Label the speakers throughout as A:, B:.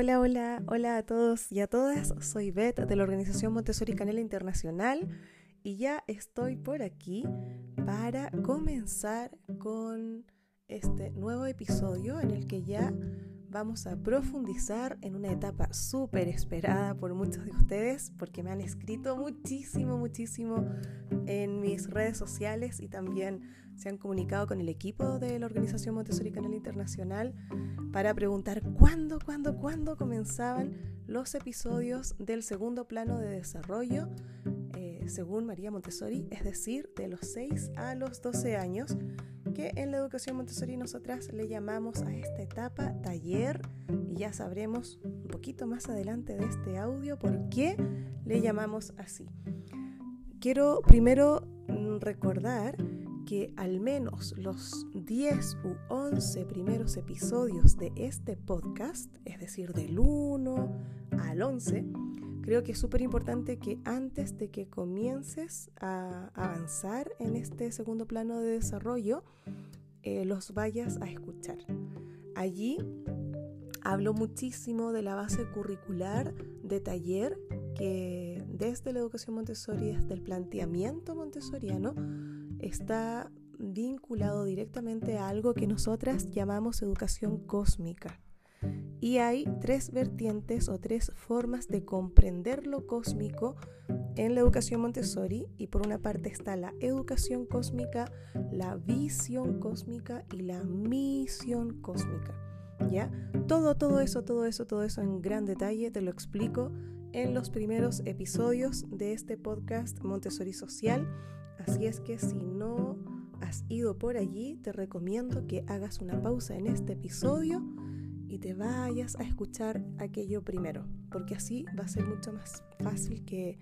A: Hola, hola, hola a todos y a todas. Soy Beth de la organización Montessori Canela Internacional y ya estoy por aquí para comenzar con este nuevo episodio en el que ya vamos a profundizar en una etapa súper esperada por muchos de ustedes porque me han escrito muchísimo, muchísimo en mis redes sociales y también se han comunicado con el equipo de la organización Montessori Canal Internacional para preguntar cuándo, cuándo, cuándo comenzaban los episodios del segundo plano de desarrollo eh, según María Montessori, es decir, de los 6 a los 12 años que en la educación Montessori nosotras le llamamos a esta etapa taller y ya sabremos un poquito más adelante de este audio por qué le llamamos así. Quiero primero mm, recordar que al menos los 10 u 11 primeros episodios de este podcast, es decir, del 1 al 11, creo que es súper importante que antes de que comiences a avanzar en este segundo plano de desarrollo, eh, los vayas a escuchar. Allí hablo muchísimo de la base curricular de taller que desde la educación Montessori, desde el planteamiento montessoriano, está vinculado directamente a algo que nosotras llamamos educación cósmica. Y hay tres vertientes o tres formas de comprender lo cósmico en la educación Montessori. Y por una parte está la educación cósmica, la visión cósmica y la misión cósmica. ¿Ya? Todo, todo eso, todo eso, todo eso en gran detalle te lo explico en los primeros episodios de este podcast Montessori Social. Así es que si no has ido por allí, te recomiendo que hagas una pausa en este episodio y te vayas a escuchar aquello primero, porque así va a ser mucho más fácil que,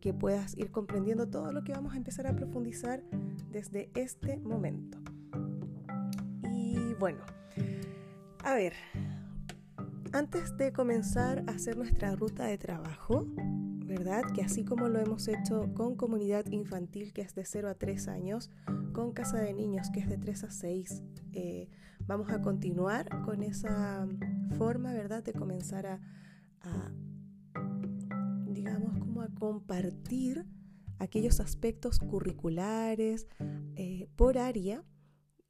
A: que puedas ir comprendiendo todo lo que vamos a empezar a profundizar desde este momento. Y bueno, a ver, antes de comenzar a hacer nuestra ruta de trabajo, ¿verdad? Que así como lo hemos hecho con comunidad infantil, que es de 0 a 3 años, con casa de niños, que es de 3 a 6, eh, vamos a continuar con esa forma, ¿verdad? De comenzar a, digamos, como a compartir aquellos aspectos curriculares eh, por área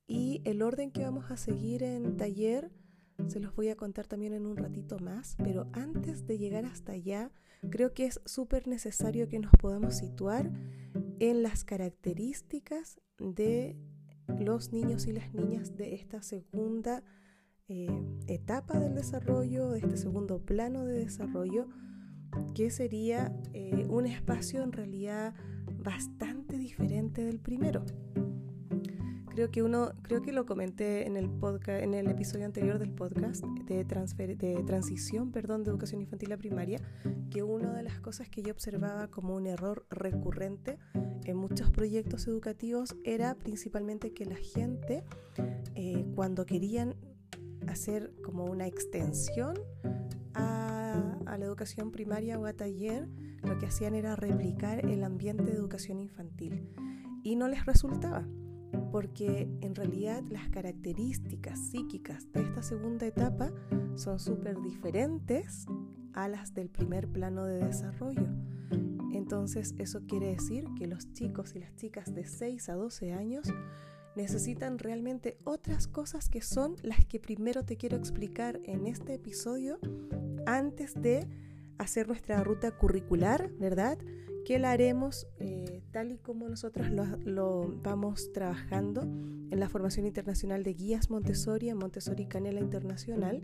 A: y el orden que vamos a seguir en taller se los voy a contar también en un ratito más, pero antes de llegar hasta allá, creo que es súper necesario que nos podamos situar en las características de los niños y las niñas de esta segunda eh, etapa del desarrollo, de este segundo plano de desarrollo, que sería eh, un espacio en realidad bastante diferente del primero. Creo que uno, creo que lo comenté en el podcast, en el episodio anterior del podcast de, transición, perdón, de educación infantil a primaria, que una de las cosas que yo observaba como un error recurrente en muchos proyectos educativos era principalmente que la gente, eh, cuando querían hacer como una extensión a la educación primaria o a taller, lo que hacían era replicar el ambiente de educación infantil. Y no les resultaba porque en realidad las características psíquicas de esta segunda etapa son súper diferentes a las del primer plano de desarrollo. Entonces eso quiere decir que los chicos y las chicas de 6 a 12 años necesitan realmente otras cosas que son las que primero te quiero explicar en este episodio antes de hacer nuestra ruta curricular, ¿verdad? Que la haremos eh, tal y como nosotros lo, vamos trabajando en la formación internacional de guías Montessori en Montessori Canela Internacional,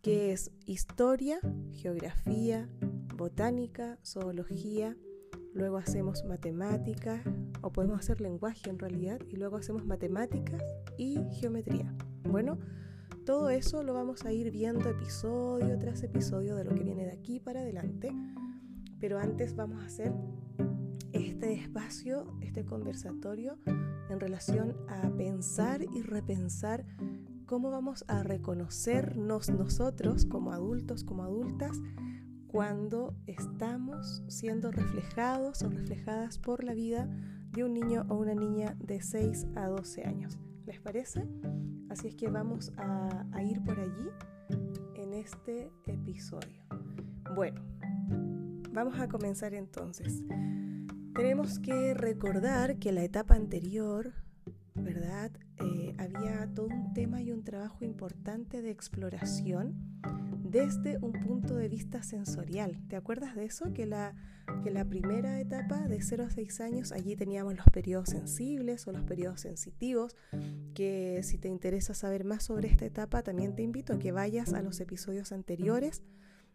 A: que es historia, geografía, botánica, zoología, luego hacemos matemáticas, o podemos hacer lenguaje en realidad, y luego hacemos matemáticas y geometría. Bueno, todo eso lo vamos a ir viendo episodio tras episodio de lo que viene de aquí para adelante pero antes vamos a hacer este espacio, este conversatorio en relación a pensar y repensar cómo vamos a reconocernos nosotros como adultos, como adultas, cuando estamos siendo reflejados o reflejadas por la vida de un niño o una niña de 6 a 12 años. ¿Les parece? Así es que vamos a, a ir por allí en este episodio. Bueno, vamos a comenzar entonces. Tenemos que recordar que la etapa anterior, ¿verdad? Eh, había todo un tema y un trabajo importante de exploración desde un punto de vista sensorial. ¿Te acuerdas de eso? Que la, que la primera etapa de 0 a 6 años, allí teníamos los periodos sensibles o los periodos sensitivos, que si te interesa saber más sobre esta etapa, también te invito a que vayas a los episodios anteriores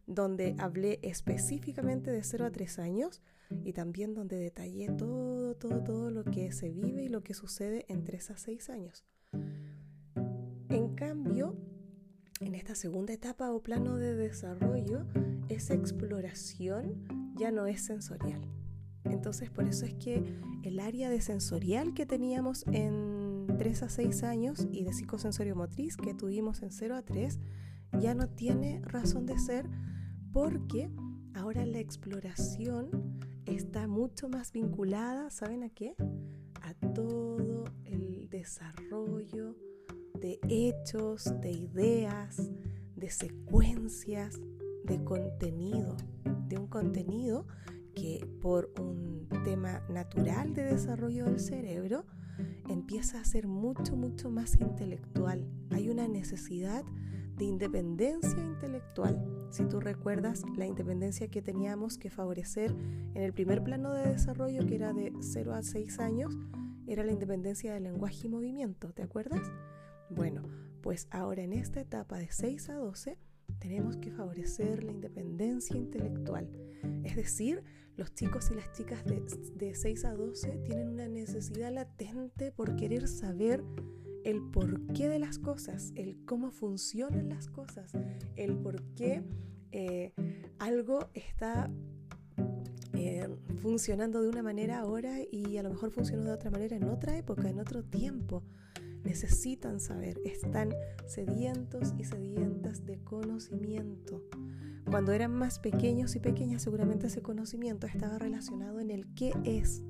A: donde hablé específicamente de 0 a 3 años y también donde detallé todo, todo, todo lo que se vive y lo que sucede en 3 a 6 años. En cambio, en esta segunda etapa o plano de desarrollo, esa exploración ya no es sensorial. Entonces, por eso es que el área de sensorial que teníamos en 3 a 6 años y de psicosensorio motriz que tuvimos en 0 a 3 ya no tiene razón de ser porque ahora la exploración está mucho más vinculada, ¿saben a qué? A todo el desarrollo de hechos, de ideas, de secuencias, de contenido, de un contenido que por un tema natural de desarrollo del cerebro empieza a ser mucho, mucho más intelectual. Hay una necesidad de independencia intelectual. Si tú recuerdas la independencia que teníamos que favorecer en el primer plano de desarrollo, que era de 0 a 6 años, era la independencia del lenguaje y movimiento, ¿te acuerdas? Bueno, pues ahora en esta etapa de 6 a 12 tenemos que favorecer la independencia intelectual. Es decir, los chicos y las chicas de, de 6 a 12 tienen una necesidad latente por querer saber el porqué de las cosas, el cómo funcionan las cosas, el por qué eh, algo está eh, funcionando de una manera ahora y a lo mejor funcionó de otra manera en otra época, en otro tiempo necesitan saber, están sedientos y sedientas de conocimiento. Cuando eran más pequeños y pequeñas, seguramente ese conocimiento estaba relacionado en el qué es.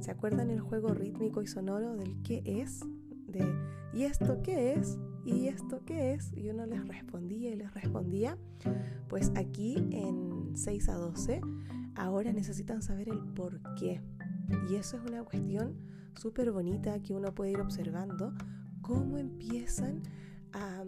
A: ¿Se acuerdan el juego rítmico y sonoro del qué es? De ¿y esto qué es? ¿Y esto qué es? Y uno les respondía y les respondía. Pues aquí en 6 a 12, ahora necesitan saber el por qué. Y eso es una cuestión súper bonita que uno puede ir observando cómo empiezan a,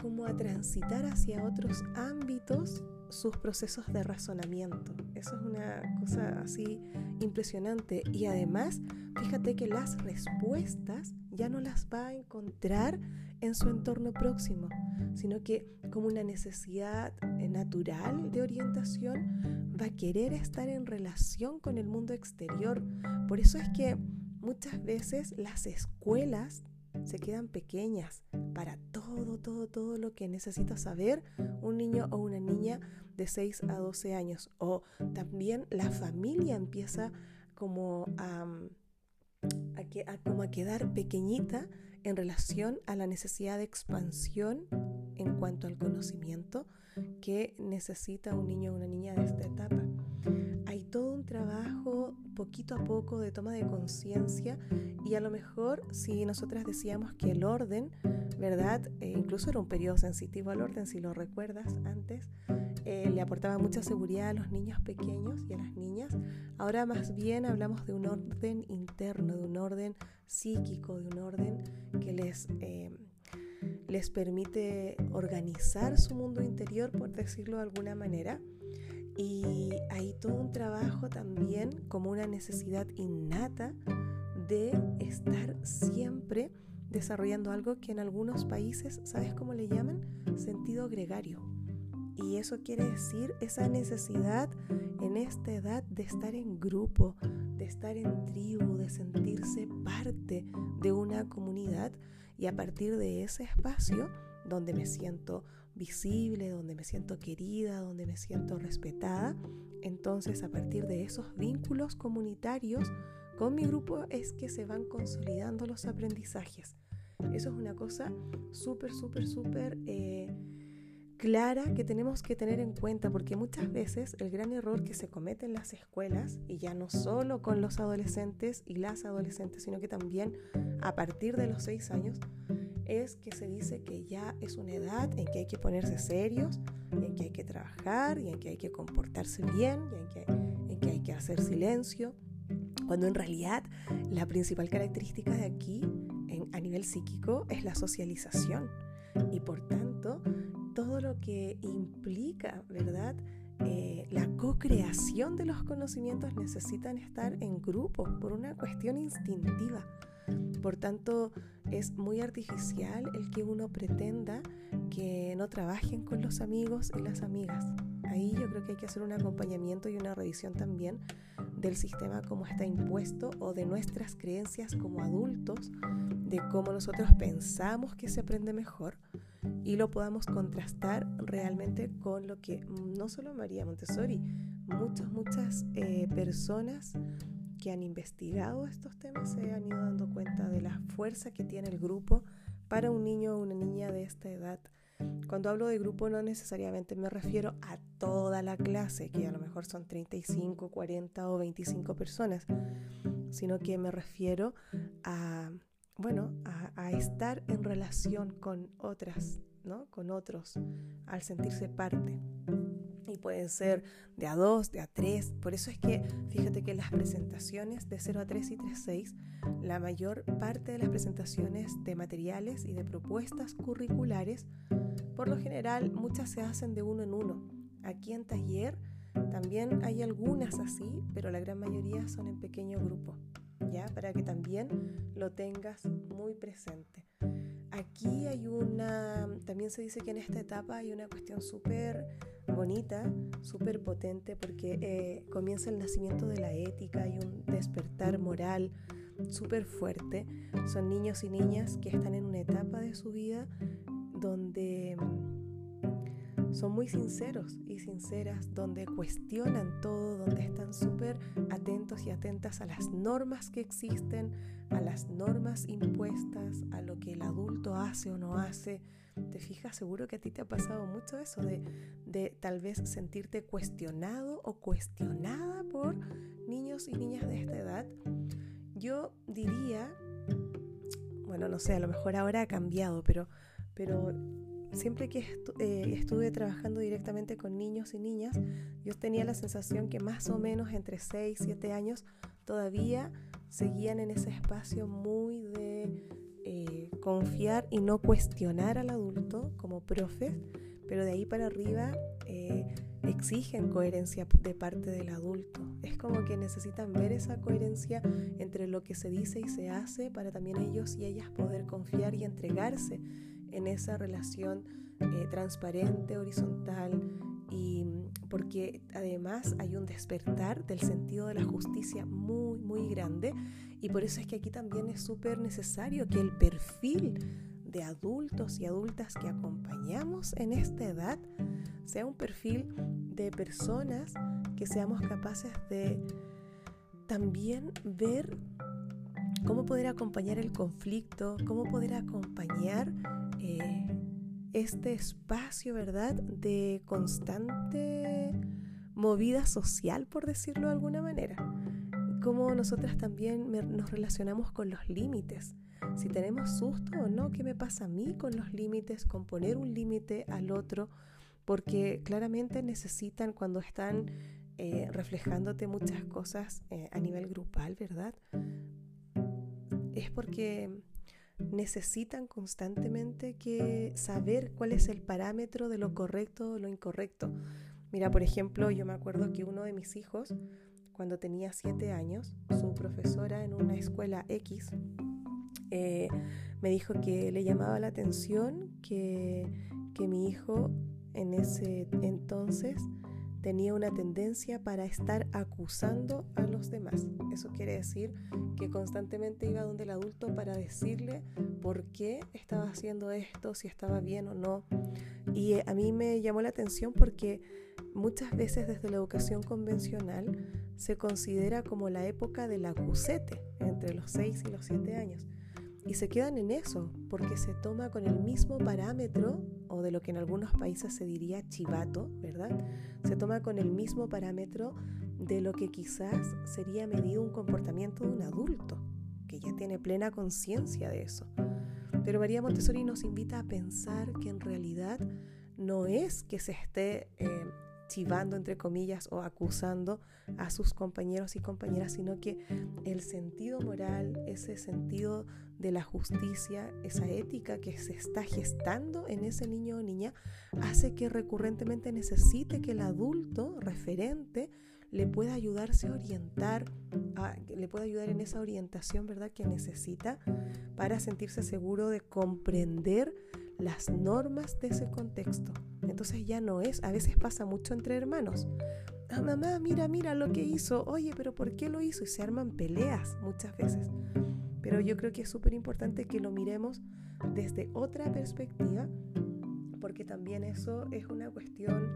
A: como a transitar hacia otros ámbitos sus procesos de razonamiento. Eso es una cosa así impresionante. Y además, fíjate que las respuestas ya no las va a encontrar en su entorno próximo, sino que como una necesidad eh, natural de orientación, va a querer estar en relación con el mundo exterior. Por eso es que muchas veces las escuelas se quedan pequeñas para todo, todo, todo lo que necesita saber un niño o una niña de 6 a 12 años. O también la familia empieza como a, como a quedar pequeñita en relación a la necesidad de expansión en cuanto al conocimiento que necesita un niño o una niña de esta etapa. Poquito a poco de toma de conciencia y a lo mejor si nosotras decíamos que el orden, ¿verdad? Eh, incluso era un periodo sensitivo al orden, si lo recuerdas antes, eh, le aportaba mucha seguridad a los niños pequeños y a las niñas. Ahora más bien hablamos de un orden interno, de un orden psíquico, de un orden que les... Eh, les permite organizar su mundo interior, por decirlo de alguna manera. Y hay todo un trabajo también como una necesidad innata de estar siempre desarrollando algo que en algunos países, ¿sabes cómo le llaman? Sentido gregario. Y eso quiere decir esa necesidad en esta edad de estar en grupo, de estar en tribu, de sentirse parte de una comunidad y a partir de ese espacio donde me siento visible, donde me siento querida, donde me siento respetada, entonces a partir de esos vínculos comunitarios con mi grupo es que se van consolidando los aprendizajes. Eso es una cosa súper, súper, súper eh, clara que tenemos que tener en cuenta, porque muchas veces el gran error que se comete en las escuelas, y ya no solo con los adolescentes y las adolescentes, sino que también a partir de los seis años, es que se dice que ya es una edad en que hay que ponerse serios, en que hay que trabajar, y en que hay que comportarse bien, y en que, hay que hacer silencio, cuando en realidad la principal característica de aquí, a nivel psíquico, es la socialización. Y por tanto, todo lo que implica, ¿verdad? Eh, la co-creación de los conocimientos necesitan estar en grupo por una cuestión instintiva. Por tanto, es muy artificial el que uno pretenda que no trabajen con los amigos y las amigas. Ahí yo creo que hay que hacer un acompañamiento y una revisión también del sistema como está impuesto o de nuestras creencias como adultos, de cómo nosotros pensamos que se aprende mejor y lo podamos contrastar realmente con lo que no solo María Montessori, muchas, muchas eh, personas que han investigado estos temas se han ido dando cuenta de la fuerza que tiene el grupo para un niño o una niña de esta edad. Cuando hablo de grupo no necesariamente me refiero a toda la clase, que a lo mejor son 35, 40 o 25 personas, sino que me refiero a bueno, a, estar en relación con otras, ¿no? Con otros, al sentirse parte. Y pueden ser de a dos, de a tres. Por eso es que, fíjate que las presentaciones de 0 a 3 y 3 a 6, la mayor parte de las presentaciones de materiales y de propuestas curriculares, por lo general, muchas se hacen de uno en uno. Aquí en taller también hay algunas así, pero la gran mayoría son en pequeño grupo. ¿ya? Para que también lo tengas muy presente. Aquí hay una, también se dice que en esta etapa hay una cuestión súper bonita, súper potente, porque eh, comienza el nacimiento de la ética, hay un despertar moral súper fuerte. Son niños y niñas que están en una etapa de su vida donde son muy sinceros y sinceras, donde cuestionan todo, donde están súper atentos y atentas a las normas que existen, a las normas impuestas, a lo que el adulto hace o no hace. Te fijas, seguro que a ti te ha pasado mucho eso de, de tal vez sentirte cuestionado o cuestionada por niños y niñas de esta edad. Yo diría, bueno, no sé, a lo mejor ahora ha cambiado, pero, pero siempre que eh, estuve trabajando directamente con niños y niñas, yo tenía la sensación que más o menos entre 6 y 7 años todavía seguían en ese espacio muy de eh, confiar y no cuestionar al adulto como profe, pero de ahí para arriba eh, exigen coherencia de parte del adulto. Es como que necesitan ver esa coherencia entre lo que se dice y se hace para también ellos y ellas poder confiar y entregarse en esa relación eh, transparente, horizontal, y porque además hay un despertar del sentido de la justicia muy, muy grande, y por eso es que aquí también es súper necesario que el perfil de adultos y adultas que acompañamos en esta edad sea un perfil de personas que seamos capaces de también ver cómo poder acompañar el conflicto, cómo poder acompañar eh, este espacio, ¿verdad?, de constante movida social, por decirlo de alguna manera. Cómo nosotras también nos relacionamos con los límites. Si tenemos susto o no, ¿qué me pasa a mí con los límites, con poner un límite al otro? Porque claramente necesitan cuando están eh, reflejándote muchas cosas eh, a nivel grupal, ¿verdad? Es porque necesitan constantemente que saber cuál es el parámetro de lo correcto o lo incorrecto. Mira, por ejemplo, yo me acuerdo que uno de mis hijos, cuando tenía siete años, su profesora en una escuela X, eh, me dijo que le llamaba la atención que, que mi hijo en ese entonces tenía una tendencia para estar acusando a los demás. Eso quiere decir que constantemente iba donde el adulto para decirle por qué estaba haciendo esto, si estaba bien o no. Y eh, a mí me llamó la atención porque muchas veces desde la educación convencional se considera como la época del acusete, entre los 6 y los 7 años. Y se quedan en eso, porque se toma con el mismo parámetro, o de lo que en algunos países se diría chivato, ¿verdad? Se toma con el mismo parámetro de lo que quizás sería medido un comportamiento de un adulto, que ya tiene plena conciencia de eso. Pero María Montessori nos invita a pensar que en realidad no es que se esté eh, chivando, entre comillas, o acusando a sus compañeros y compañeras, sino que el sentido moral, ese sentido de la justicia, esa ética que se está gestando en ese niño o niña, hace que recurrentemente necesite que el adulto referente le pueda ayudarse a orientar, le pueda ayudar en esa orientación, ¿verdad?, que necesita para sentirse seguro de comprender las normas de ese contexto. Entonces ya no es, a veces pasa mucho entre hermanos. Ah, mamá, mira, mira lo que hizo. Oye, pero ¿por qué lo hizo? Y se arman peleas muchas veces. Pero yo creo que es súper importante que lo miremos desde otra perspectiva, porque también eso es una cuestión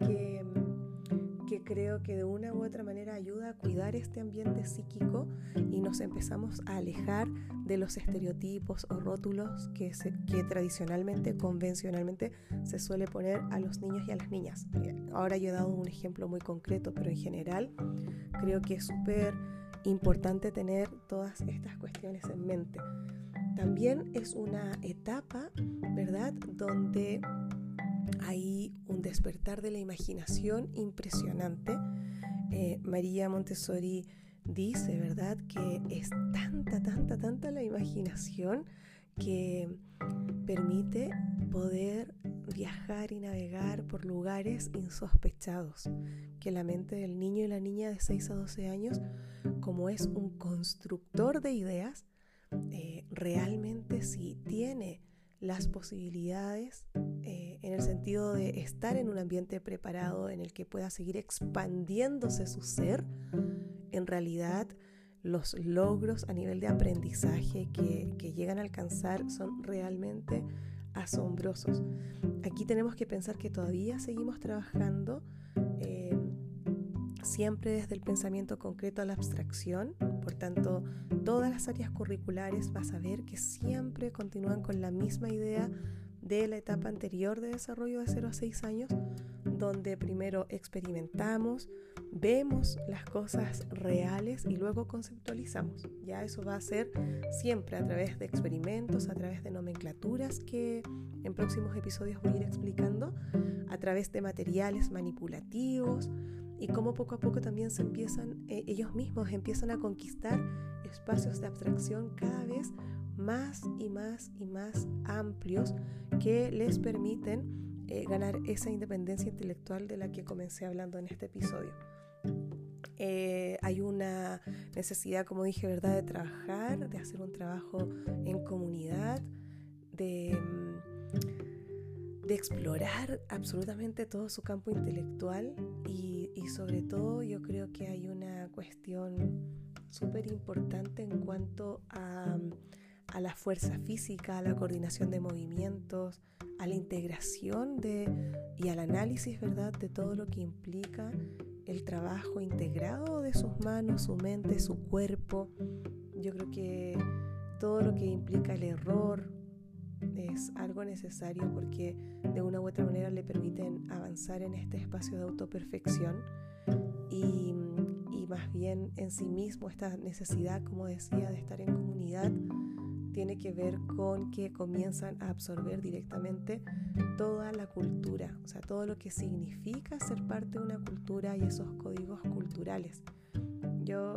A: que creo que de una u otra manera ayuda a cuidar este ambiente psíquico y nos empezamos a alejar de los estereotipos o rótulos que, tradicionalmente, convencionalmente se suele poner a los niños y a las niñas. Ahora yo he dado un ejemplo muy concreto, pero en general creo que es súper importante tener todas estas cuestiones en mente. También es una etapa, ¿verdad?, donde hay un despertar de la imaginación impresionante. Eh, María Montessori dice, ¿verdad?, que es tanta, tanta, tanta la imaginación que permite poder viajar y navegar por lugares insospechados, que la mente del niño y la niña de 6 a 12 años, como es un constructor de ideas, eh, realmente sí tiene las posibilidades eh, en el sentido de estar en un ambiente preparado en el que pueda seguir expandiéndose su ser, en realidad los logros a nivel de aprendizaje que, llegan a alcanzar son realmente asombrosos. Aquí tenemos que pensar que todavía seguimos trabajando eh, siempre desde el pensamiento concreto a la abstracción. Por tanto, todas las áreas curriculares vas a ver que siempre continúan con la misma idea de la etapa anterior de desarrollo de 0 a 6 años, donde primero experimentamos, vemos las cosas reales y luego conceptualizamos. Ya eso va a ser siempre a través de experimentos, a través de nomenclaturas que en próximos episodios voy a ir explicando, a través de materiales manipulativos, y cómo poco a poco también se empiezan, eh, ellos mismos empiezan a conquistar espacios de abstracción cada vez más y más y más amplios que les permiten eh, ganar esa independencia intelectual de la que comencé hablando en este episodio. Eh, hay una necesidad, como dije, ¿verdad?, de trabajar, de hacer un trabajo en comunidad, de mm, de explorar absolutamente todo su campo intelectual y, sobre todo yo creo que hay una cuestión súper importante en cuanto a, a, la fuerza física, a la coordinación de movimientos, a la integración de, y al análisis ¿verdad? de todo lo que implica el trabajo integrado de sus manos, su mente, su cuerpo. Yo creo que todo lo que implica el error, es algo necesario porque de una u otra manera le permiten avanzar en este espacio de autoperfección y, y más bien en sí mismo esta necesidad, como decía, de estar en comunidad tiene que ver con que comienzan a absorber directamente toda la cultura, o sea, todo lo que significa ser parte de una cultura y esos códigos culturales. Yo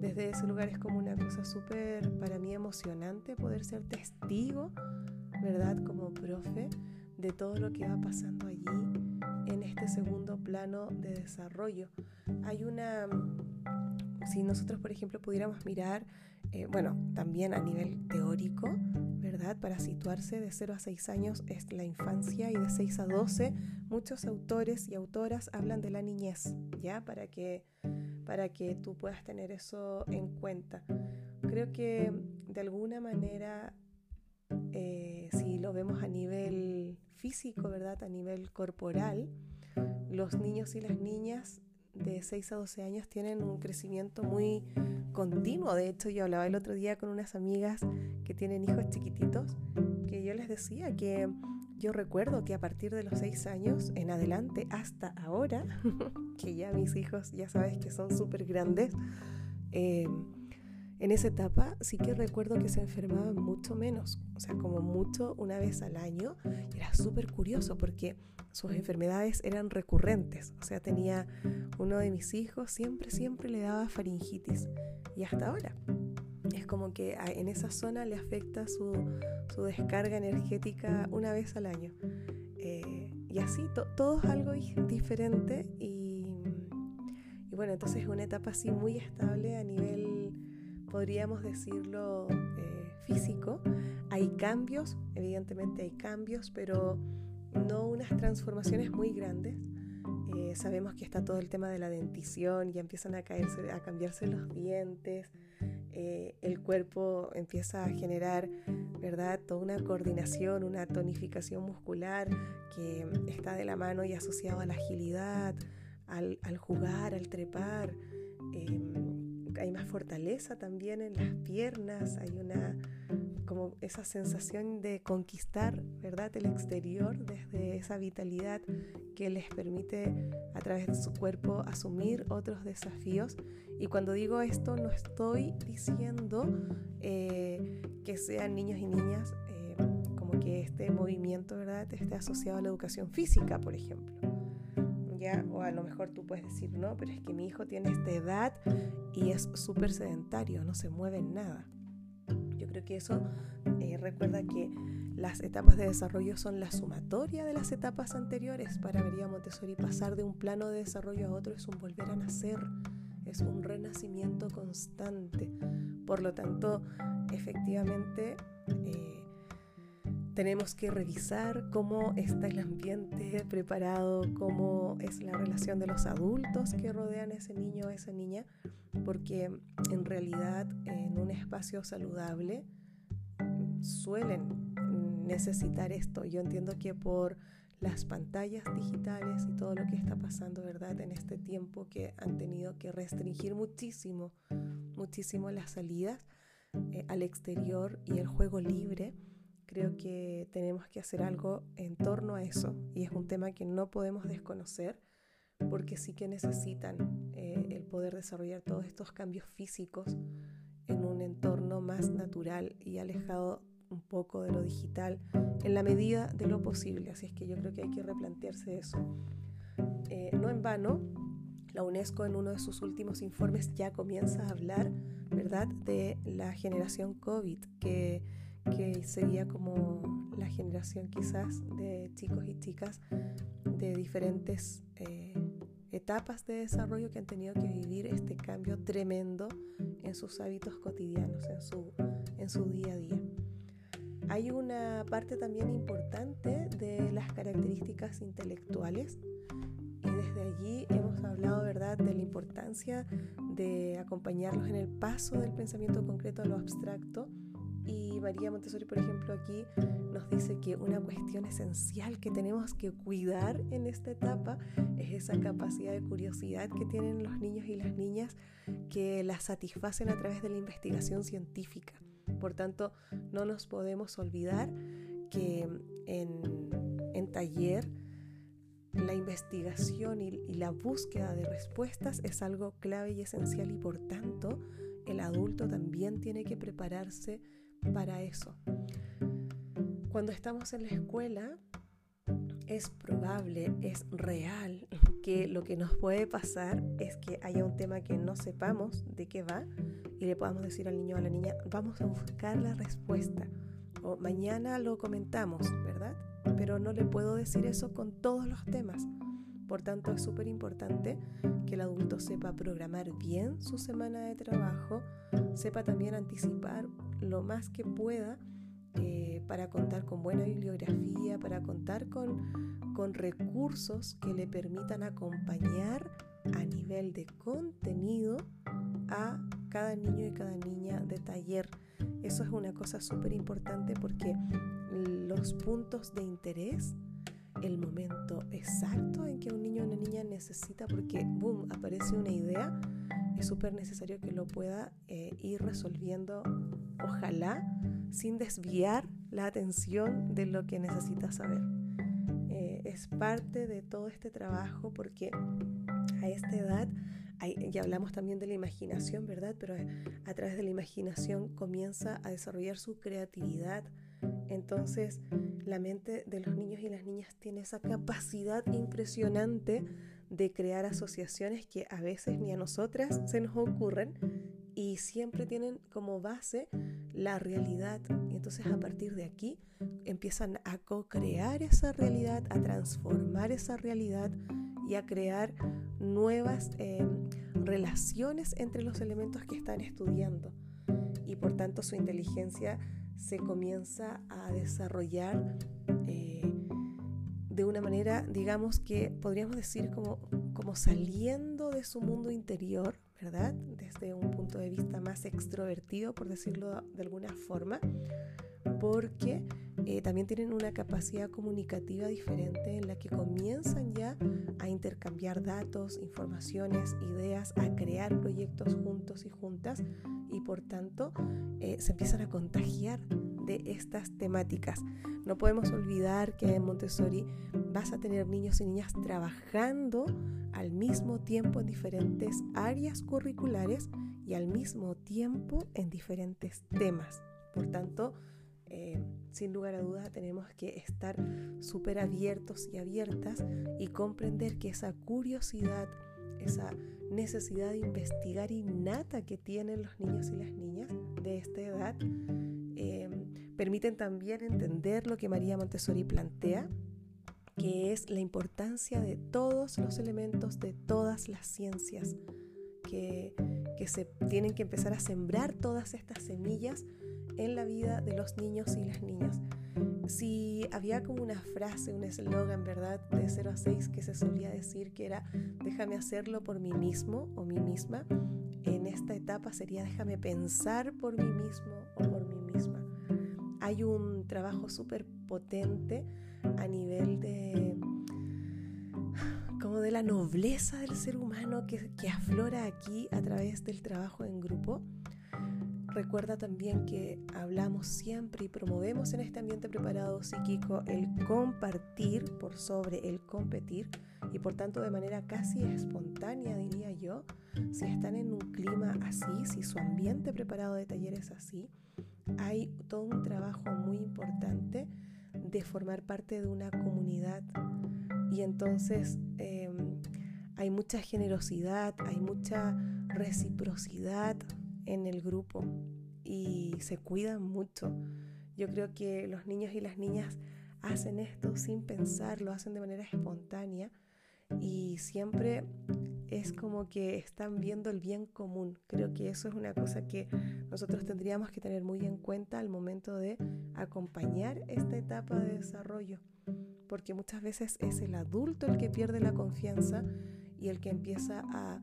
A: desde ese lugar es como una cosa súper para mí emocionante poder ser testigo ¿verdad? Como profe, de todo lo que va pasando allí en este segundo plano de desarrollo. Hay una, si nosotros por ejemplo pudiéramos mirar, eh, bueno, también a nivel teórico, ¿verdad? Para situarse de 0 a 6 años es la infancia y de 6 a 12 muchos autores y autoras hablan de la niñez, ¿ya? Para que, para que tú puedas tener eso en cuenta. Creo que de alguna manera eh, si lo vemos a nivel físico, ¿verdad? A nivel corporal, los niños y las niñas de 6 a 12 años tienen un crecimiento muy continuo. De hecho, yo hablaba el otro día con unas amigas que tienen hijos chiquititos, que yo les decía que yo recuerdo que a partir de los 6 años en adelante hasta ahora, que ya mis hijos ya sabes que son súper grandes, eh, en esa etapa sí que recuerdo que se enfermaban mucho menos, o sea, como mucho una vez al año. Era súper curioso porque sus enfermedades eran recurrentes, o sea, tenía uno de mis hijos, siempre, siempre le daba faringitis y hasta ahora. Es como que en esa zona le afecta su, descarga energética una vez al año. Eh, y así, todo es algo diferente y, bueno, entonces es una etapa así muy estable a nivel podríamos decirlo, eh, físico. Hay cambios, evidentemente hay cambios, pero no unas transformaciones muy grandes. Eh, sabemos que está todo el tema de la dentición, ya empiezan a, caerse, a cambiarse los dientes, eh, el cuerpo empieza a generar, ¿verdad? Toda una coordinación, una tonificación muscular que está de la mano y asociado a la agilidad, al, jugar, al trepar. Em, hay más fortaleza también en las piernas, hay una como esa sensación de conquistar, ¿verdad? El exterior desde esa vitalidad que les permite a través de su cuerpo asumir otros desafíos. Y cuando digo esto, no estoy diciendo eh, que sean niños y niñas eh, como que este movimiento, ¿verdad? Esté asociado a la educación física, por ejemplo o a lo mejor tú puedes decir, no, pero es que mi hijo tiene esta edad y es súper sedentario, no se mueve en nada. Yo creo que eso eh, recuerda que las etapas de desarrollo son la sumatoria de las etapas anteriores. Para María Montessori pasar de un plano de desarrollo a otro es un volver a nacer, es un renacimiento constante. Por lo tanto, efectivamente, eh, tenemos que revisar cómo está el ambiente preparado, cómo es la relación de los adultos que rodean a ese niño o esa niña, porque en realidad en un espacio saludable suelen necesitar esto. Yo entiendo que por las pantallas digitales y todo lo que está pasando, ¿verdad? En este tiempo que han tenido que restringir muchísimo, muchísimo las salidas eh, al exterior y el juego libre Creo que tenemos que hacer algo en torno a eso y es un tema que no podemos desconocer porque sí que necesitan eh, el poder desarrollar todos estos cambios físicos en un entorno más natural y alejado un poco de lo digital en la medida de lo posible. Así es que yo creo que hay que replantearse eso. Eh, no en vano, la UNESCO en uno de sus últimos informes ya comienza a hablar, ¿verdad?, de la generación COVID, que que sería como la generación quizás de chicos y chicas de diferentes eh, etapas de desarrollo que han tenido que vivir este cambio tremendo en sus hábitos cotidianos, en su, en su día a día. Hay una parte también importante de las características intelectuales y desde allí hemos hablado, ¿verdad?, de la importancia de acompañarlos en el paso del pensamiento concreto a lo abstracto y María Montessori, por ejemplo, aquí nos dice que una cuestión esencial que tenemos que cuidar en esta etapa es esa capacidad de curiosidad que tienen los niños y las niñas que la satisfacen a través de la investigación científica. Por tanto, no nos podemos olvidar que en, en taller la investigación y, y la búsqueda de respuestas es algo clave y esencial y por tanto el adulto también tiene que prepararse para eso. Cuando estamos en la escuela, es probable, es real que lo que nos puede pasar es que haya un tema que no sepamos de qué va y le podamos decir al niño o a la niña, vamos a buscar la respuesta o mañana lo comentamos, ¿verdad? Pero no le puedo decir eso con todos los temas. Por tanto, es súper importante que el adulto sepa programar bien su semana de trabajo, sepa también anticipar lo más que pueda eh, para contar con buena bibliografía, para contar con, con recursos que le permitan acompañar a nivel de contenido a cada niño y cada niña de taller. Eso es una cosa súper importante porque los puntos de interés el momento exacto en que un niño o una niña necesita, porque, boom, aparece una idea, es súper necesario que lo pueda eh, ir resolviendo, ojalá, sin desviar la atención de lo que necesita saber. Eh, es parte de todo este trabajo porque a esta edad ya hablamos también de la imaginación, ¿verdad? Pero a través de la imaginación comienza a desarrollar su creatividad. Entonces, la mente de los niños y las niñas tiene esa capacidad impresionante de crear asociaciones que a veces ni a nosotras se nos ocurren y siempre tienen como base la realidad. Y entonces a partir de aquí empiezan a co-crear esa realidad, a transformar esa realidad y a crear nuevas eh, relaciones entre los elementos que están estudiando. Y por tanto su inteligencia se comienza a desarrollar de una manera, digamos que podríamos decir como, como saliendo de su mundo interior, ¿verdad? Desde un punto de vista más extrovertido, por decirlo de alguna forma, porque eh, también tienen una capacidad comunicativa diferente en la que comienzan ya a intercambiar datos, informaciones, ideas, a crear proyectos juntos y juntas y por tanto eh, se empiezan a contagiar estas temáticas. No podemos olvidar que en Montessori vas a tener niños y niñas trabajando al mismo tiempo en diferentes áreas curriculares y al mismo tiempo en diferentes temas. Por tanto, eh, sin lugar a dudas tenemos que estar súper abiertos y abiertas y comprender que esa curiosidad, esa necesidad de investigar innata que tienen los niños y las niñas de esta edad, eh, permiten también entender lo que María Montessori plantea, que es la importancia de todos los elementos de todas las ciencias, que, que se tienen que empezar a sembrar todas estas semillas en la vida de los niños y las niñas. Si había como una frase, un eslogan, ¿verdad? De 0 a 6 que se solía decir que era déjame hacerlo por mí mismo o mí misma, en esta etapa sería déjame pensar por mí mismo o por mí. Hay un trabajo súper potente a nivel de como de la nobleza del ser humano que, que aflora aquí a través del trabajo en grupo. Recuerda también que hablamos siempre y promovemos en este ambiente preparado psíquico el compartir por sobre el competir y por tanto de manera casi espontánea diría yo, si están en un clima así, si su ambiente preparado de taller es así, hay todo un trabajo muy importante de formar parte de una comunidad y entonces em, hay mucha generosidad, hay mucha reciprocidad, en el grupo y se cuidan mucho. Yo creo que los niños y las niñas hacen esto sin pensar, lo hacen de manera espontánea y siempre es como que están viendo el bien común. Creo que eso es una cosa que nosotros tendríamos que tener muy en cuenta al momento de acompañar esta etapa de desarrollo, porque muchas veces es el adulto el que pierde la confianza y el que empieza a,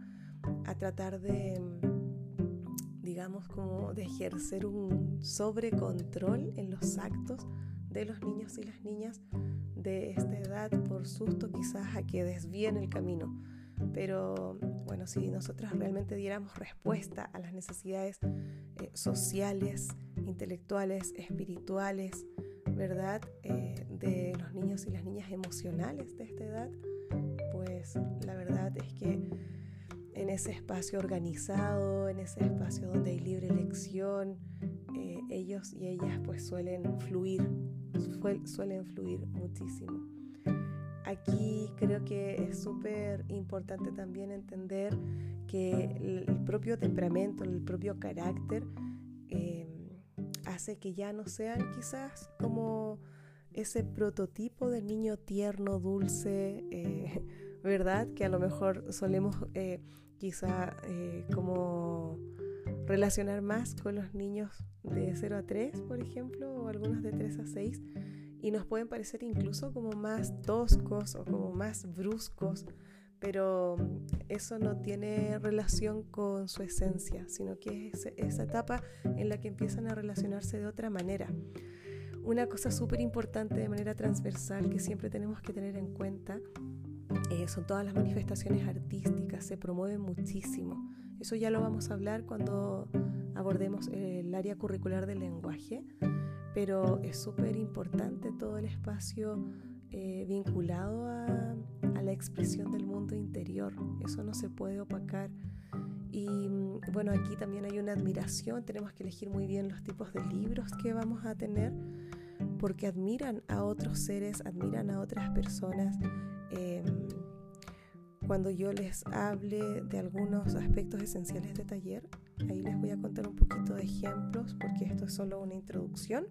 A: a tratar de digamos, como de ejercer un sobrecontrol en los actos de los niños y las niñas de esta edad por susto quizás a que desvíen el camino. Pero bueno, si nosotros realmente diéramos respuesta a las necesidades eh, sociales, intelectuales, espirituales, ¿verdad? Eh, de los niños y las niñas emocionales de esta edad, pues la verdad es que en ese espacio organizado, en ese espacio donde hay libre elección, eh, ellos y ellas pues suelen fluir, suelen fluir muchísimo. Aquí creo que es súper importante también entender que el propio temperamento, el propio carácter em, hace que ya no sean quizás como ese prototipo de niño tierno, dulce, eh, ¿verdad? Que a lo mejor solemos eh, quizá eh, como relacionar más con los niños de 0 a 3, por ejemplo, o algunos de 3 a 6, y nos pueden parecer incluso como más toscos o como más bruscos, pero eso no tiene relación con su esencia, sino que es esa etapa en la que empiezan a relacionarse de otra manera. una cosa súper importante de manera transversal que siempre tenemos que tener en cuenta eh, son todas las manifestaciones artísticas, se promueven muchísimo. Eso ya lo vamos a hablar cuando abordemos el área curricular del lenguaje, pero es súper importante todo el espacio eh, vinculado a, a la expresión del mundo interior. Eso no se puede opacar. Y mm, bueno, aquí también hay una admiración, tenemos que elegir muy bien los tipos de libros que vamos a tener, porque admiran a otros seres, admiran a otras personas. Em, cuando yo les hable de algunos aspectos esenciales de taller, ahí les voy a contar un poquito de ejemplos, porque esto es solo una introducción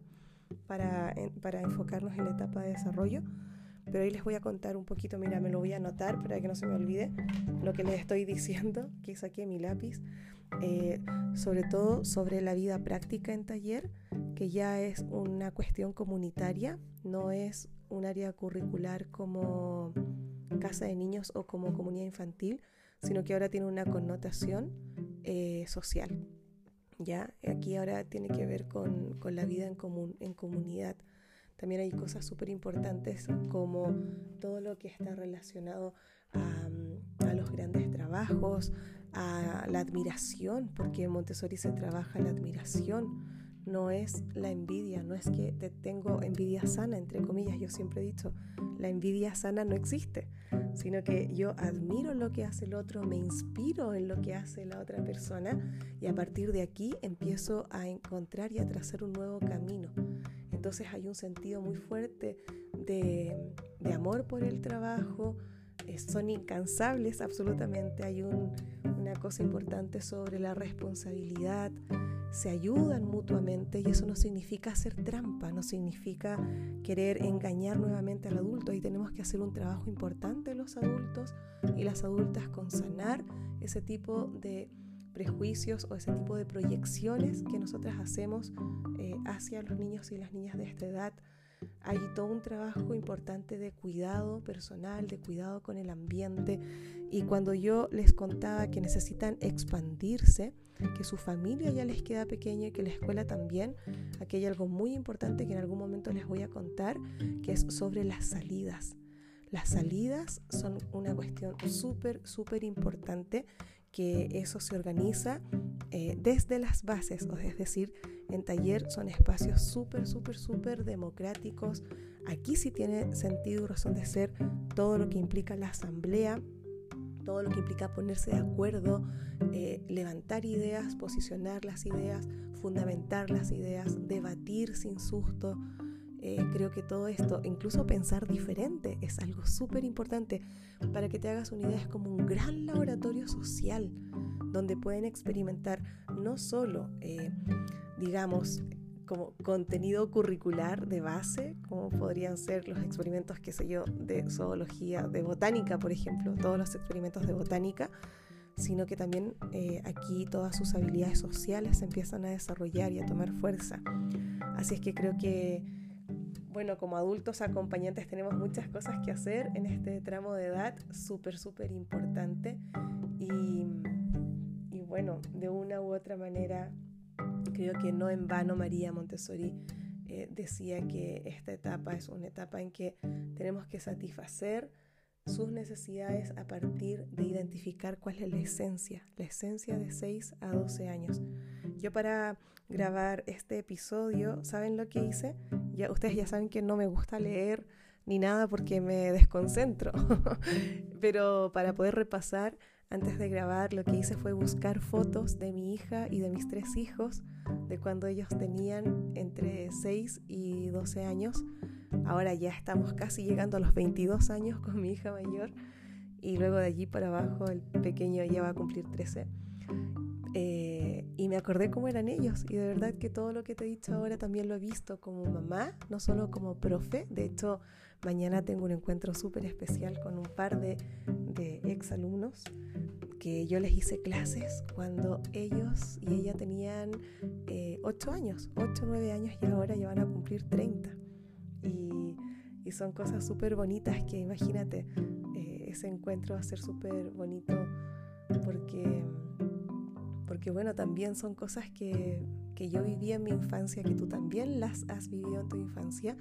A: para, para enfocarnos en la etapa de desarrollo pero ahí les voy a contar un poquito, mira, me lo voy a anotar para que no se me olvide lo que les estoy diciendo, que saqué mi lápiz, eh, sobre todo sobre la vida práctica en taller, que ya es una cuestión comunitaria, no es un área curricular como casa de niños o como comunidad infantil, sino que ahora tiene una connotación eh, social. ¿Ya? Aquí ahora tiene que ver con, con la vida en, común, en comunidad. También hay cosas súper importantes como todo lo que está relacionado a, los grandes trabajos, a la admiración, porque en Montessori se trabaja la admiración, no es la envidia, no es que te tengo envidia sana, entre comillas, yo siempre he dicho, la envidia sana no existe, sino que yo admiro lo que hace el otro, me inspiro en lo que hace la otra persona y a partir de aquí empiezo a encontrar y a trazar un nuevo camino. Entonces hay un sentido muy fuerte de, amor por el trabajo, eh, son incansables absolutamente, hay una cosa importante sobre la responsabilidad, se ayudan mutuamente y eso no significa hacer trampa, no significa querer engañar nuevamente al adulto. Ahí tenemos que hacer un trabajo importante los adultos y las adultas con sanar ese tipo de prejuicios o ese tipo de proyecciones que nosotras hacemos eh, hacia los niños y las niñas de esta edad. Hay todo un trabajo importante de cuidado personal, de cuidado con el ambiente. Y cuando yo les contaba que necesitan expandirse, que su familia ya les queda pequeña y que la escuela también, aquí hay algo muy importante que en algún momento les voy a contar, que es sobre las salidas. Las salidas son una cuestión súper, súper importante que eso se organiza eh, desde las bases, es decir, en taller son espacios súper, súper, súper democráticos. Aquí sí tiene sentido y razón de ser todo lo que implica la asamblea, todo lo que implica ponerse de acuerdo, eh, levantar ideas, posicionar las ideas, fundamentar las ideas, debatir sin susto. Eh, creo que todo esto, incluso pensar diferente, es algo súper importante. Para que te hagas una idea, es como un gran laboratorio social donde pueden experimentar no solo, eh, digamos, como contenido curricular de base, como podrían ser los experimentos, qué sé yo, de zoología, de botánica, por ejemplo, todos los experimentos de botánica, sino que también eh, aquí todas sus habilidades sociales se empiezan a desarrollar y a tomar fuerza. Así es que creo que bueno, como adultos acompañantes tenemos muchas cosas que hacer en este tramo de edad, súper, súper importante. Y, bueno, de una u otra manera, creo que no en vano María Montessori eh, decía que esta etapa es una etapa en que tenemos que satisfacer sus necesidades a partir de identificar cuál es la esencia, la esencia de 6 a 12 años. Yo para grabar este episodio, ¿saben lo que hice? Ya, ustedes ya saben que no me gusta leer ni nada porque me desconcentro, pero para poder repasar, antes de grabar, lo que hice fue buscar fotos de mi hija y de mis tres hijos, de cuando ellos tenían entre 6 y 12 años. Ahora ya estamos casi llegando a los 22 años con mi hija mayor. Y luego de allí para abajo el pequeño ya va a cumplir 13. Y me acordé cómo eran ellos y de verdad que todo lo que te he dicho ahora también lo he visto como mamá, no solo como profe. De hecho, mañana tengo un encuentro súper especial con un par de, de ex alumnos que yo les hice clases cuando ellos y ella tenían eh, 8 años, 8 o 9 años y ahora ya van a cumplir 30. Y, y son cosas súper bonitas que imagínate, eh, ese encuentro va a ser súper bonito porque porque bueno, también son cosas que que yo viví en mi infancia, que tú también las has vivido en tu infancia,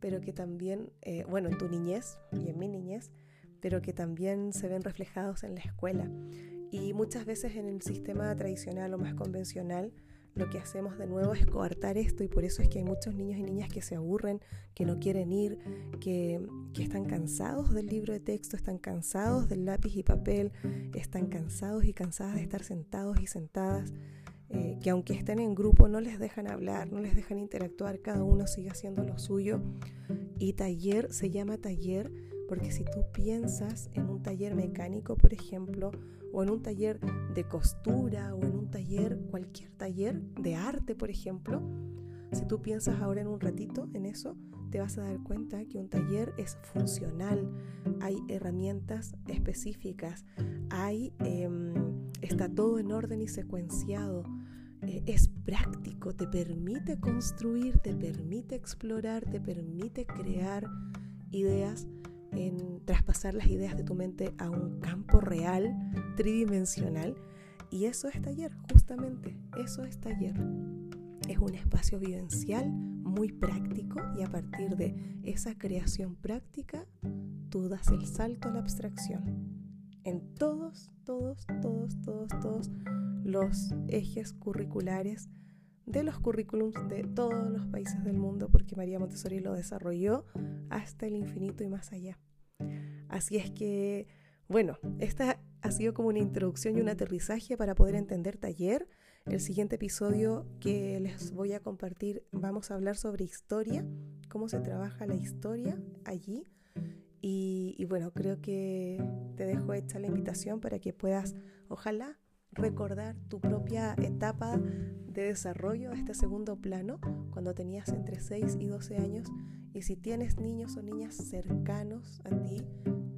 A: pero que también, eh, bueno, en tu niñez y en mi niñez, pero que también se ven reflejados en la escuela. Y muchas veces en el sistema tradicional o más convencional, lo que hacemos de nuevo es coartar esto y por eso es que hay muchos niños y niñas que se aburren, que no quieren ir, que, están cansados del libro de texto, están cansados del lápiz y papel, están cansados y cansadas de estar sentados y sentadas, eh, que aunque estén en grupo no les dejan hablar, no les dejan interactuar, cada uno sigue haciendo lo suyo. Y taller se llama taller porque si tú piensas en un taller mecánico, por ejemplo, o en un taller de costura, o en un taller, cualquier taller de arte, por ejemplo, si tú piensas ahora en un ratito en eso, te vas a dar cuenta que un taller es funcional, hay herramientas específicas, hay, em, está todo en orden y secuenciado, eh, es práctico, te permite construir, te permite explorar, te permite crear ideas en traspasar las ideas de tu mente a un campo real, tridimensional. Y eso es taller, justamente, eso es taller. Es un espacio vivencial muy práctico y a partir de esa creación práctica, tú das el salto a la abstracción. En todos, todos, todos, todos, todos los ejes curriculares de los currículums de todos los países del mundo, porque María Montessori lo desarrolló hasta el infinito y más allá. Así es que, bueno, esta ha sido como una introducción y un aterrizaje para poder entender taller. El siguiente episodio que les voy a compartir vamos a hablar sobre historia, cómo se trabaja la historia allí. Y, bueno, creo que te dejo hecha la invitación para que puedas, ojalá, recordar tu propia etapa de desarrollo a este segundo plano cuando tenías entre 6 y 12 años y si tienes niños o niñas cercanos a ti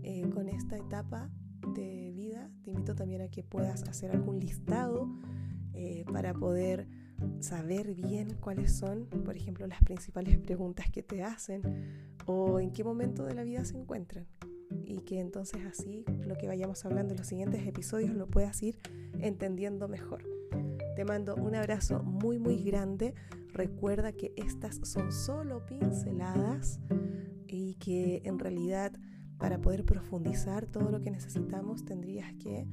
A: eh, con esta etapa de vida, te invito también a que puedas hacer algún listado eh, para poder saber bien cuáles son, por ejemplo, las principales preguntas que te hacen o en qué momento de la vida se encuentran y que entonces así lo que vayamos hablando en los siguientes episodios lo puedas ir entendiendo mejor. Te mando un abrazo muy muy grande. Recuerda que estas son solo pinceladas y que en realidad para poder profundizar todo lo que necesitamos tendrías que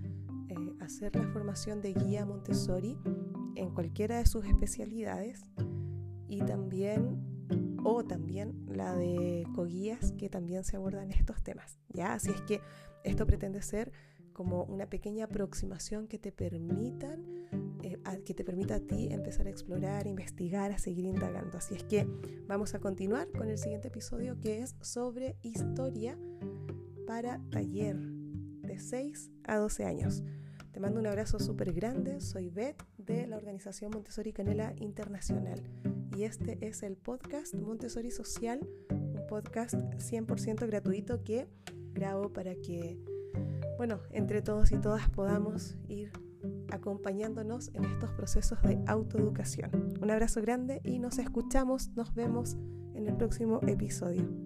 A: eh, hacer la formación de guía Montessori en cualquiera de sus especialidades y también o también la de coguías que también se abordan estos temas. ¿ya? Así es que esto pretende ser como una pequeña aproximación que te permitan eh, que te permita a ti empezar a explorar, investigar, a seguir indagando. Así es que vamos a continuar con el siguiente episodio que es sobre historia para taller de 6 a 12 años. Te mando un abrazo súper grande, soy Beth de la organización Montessori Canela Internacional y este es el podcast Montessori Social, un podcast 100% gratuito que grabo para que, bueno, entre todos y todas podamos ir acompañándonos en estos procesos de autoeducación. Un abrazo grande y nos escuchamos, nos vemos en el próximo episodio.